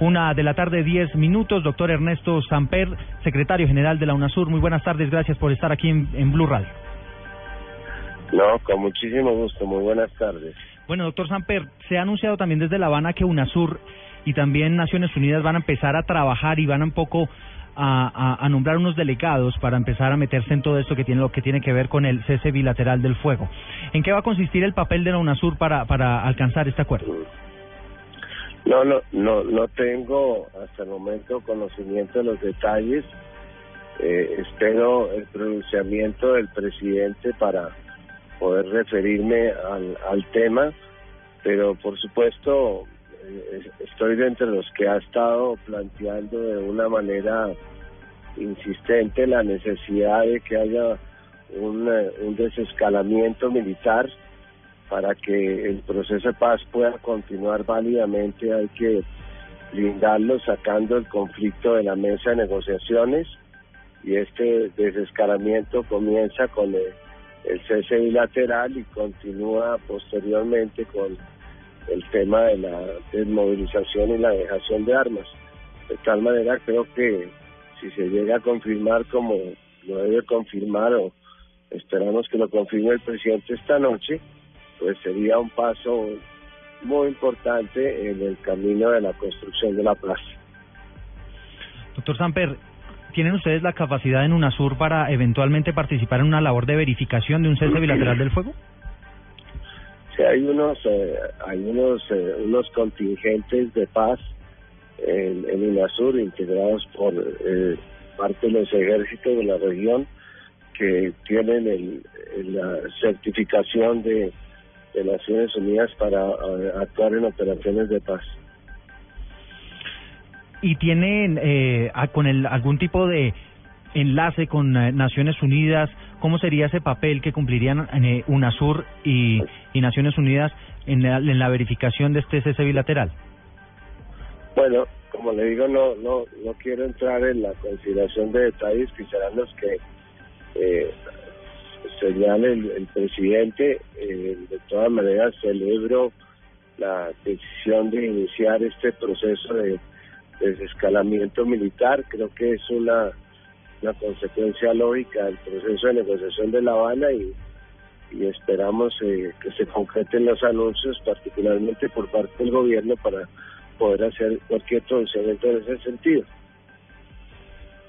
Una de la tarde, diez minutos. Doctor Ernesto Samper, secretario general de la UNASUR. Muy buenas tardes. Gracias por estar aquí en, Blue Radio. No, con muchísimo gusto. Muy buenas tardes. Bueno, doctor Samper, se ha anunciado también desde La Habana que UNASUR y también Naciones Unidas van a empezar a trabajar y van un poco a, a, nombrar unos delegados para empezar a meterse en todo esto que tiene lo que tiene que ver con el cese bilateral del fuego. ¿En qué va a consistir el papel de la UNASUR para, para alcanzar este acuerdo? No, no, no, no tengo hasta el momento conocimiento de los detalles. Eh, espero el pronunciamiento del presidente para poder referirme al, tema, pero por supuesto eh, estoy de los que ha estado planteando de una manera insistente la necesidad de que haya un, eh, un desescalamiento militar para que el proceso de paz pueda continuar válidamente hay que blindarlo sacando el conflicto de la mesa de negociaciones y este desescalamiento comienza con el, cese bilateral y continúa posteriormente con el tema de la desmovilización y la dejación de armas. De tal manera creo que si se llega a confirmar como lo debe confirmar o esperamos que lo confirme el presidente esta noche, pues sería un paso muy importante en el camino de la construcción de la plaza. Doctor Samper, ¿tienen ustedes la capacidad en UNASUR para eventualmente participar en una labor de verificación de un cese bilateral del fuego? Sí, hay unos, eh, hay unos, eh, unos contingentes de paz en, en UNASUR integrados por eh, parte de los ejércitos de la región que tienen el, la certificación de de Naciones Unidas para eh, actuar en operaciones de paz. ¿Y tienen eh, con el, algún tipo de enlace con eh, Naciones Unidas? ¿Cómo sería ese papel que cumplirían eh, UNASUR y, y Naciones Unidas en la, en la verificación de este cese bilateral? Bueno, como le digo, no, no, no quiero entrar en la consideración de detalles que serán los que eh, señale el, presidente, eh, de todas maneras celebro la decisión de iniciar este proceso de, desescalamiento militar. Creo que es una, una consecuencia lógica del proceso de negociación de La Habana y, esperamos eh, que se concreten los anuncios, particularmente por parte del gobierno, para poder hacer cualquier pronunciamiento en ese sentido.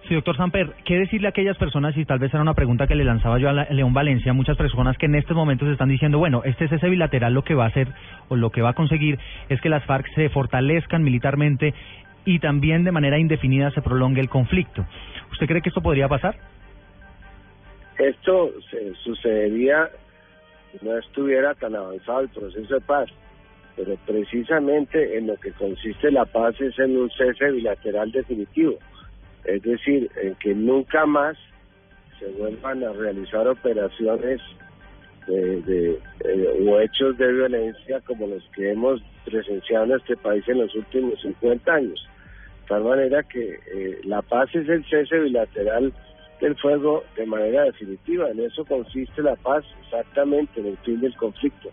Sí, doctor Samper, ¿qué decirle a aquellas personas, y tal vez era una pregunta que le lanzaba yo a León Valencia, muchas personas que en estos momentos están diciendo, bueno, este cese bilateral lo que va a hacer o lo que va a conseguir es que las FARC se fortalezcan militarmente y también de manera indefinida se prolongue el conflicto. ¿Usted cree que esto podría pasar? Esto se sucedería si no estuviera tan avanzado el proceso de paz, pero precisamente en lo que consiste la paz es en un cese bilateral definitivo es decir, en que nunca más se vuelvan a realizar operaciones de, eh, o hechos de violencia como los que hemos presenciado en este país en los últimos 50 años. De tal manera que eh, la paz es el cese bilateral del fuego de manera definitiva. En eso consiste la paz, exactamente, en el fin del conflicto.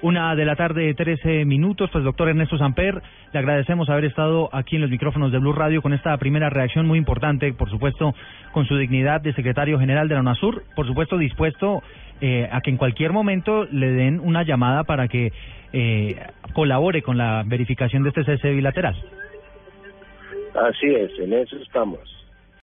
Una de la tarde, 13 minutos. Pues, doctor Ernesto Samper, le agradecemos haber estado aquí en los micrófonos de Blue Radio con esta primera reacción muy importante, por supuesto, con su dignidad de secretario general de la UNASUR. Por supuesto, dispuesto eh, a que en cualquier momento le den una llamada para que eh, colabore con la verificación de este cese bilateral. Así es, en eso estamos.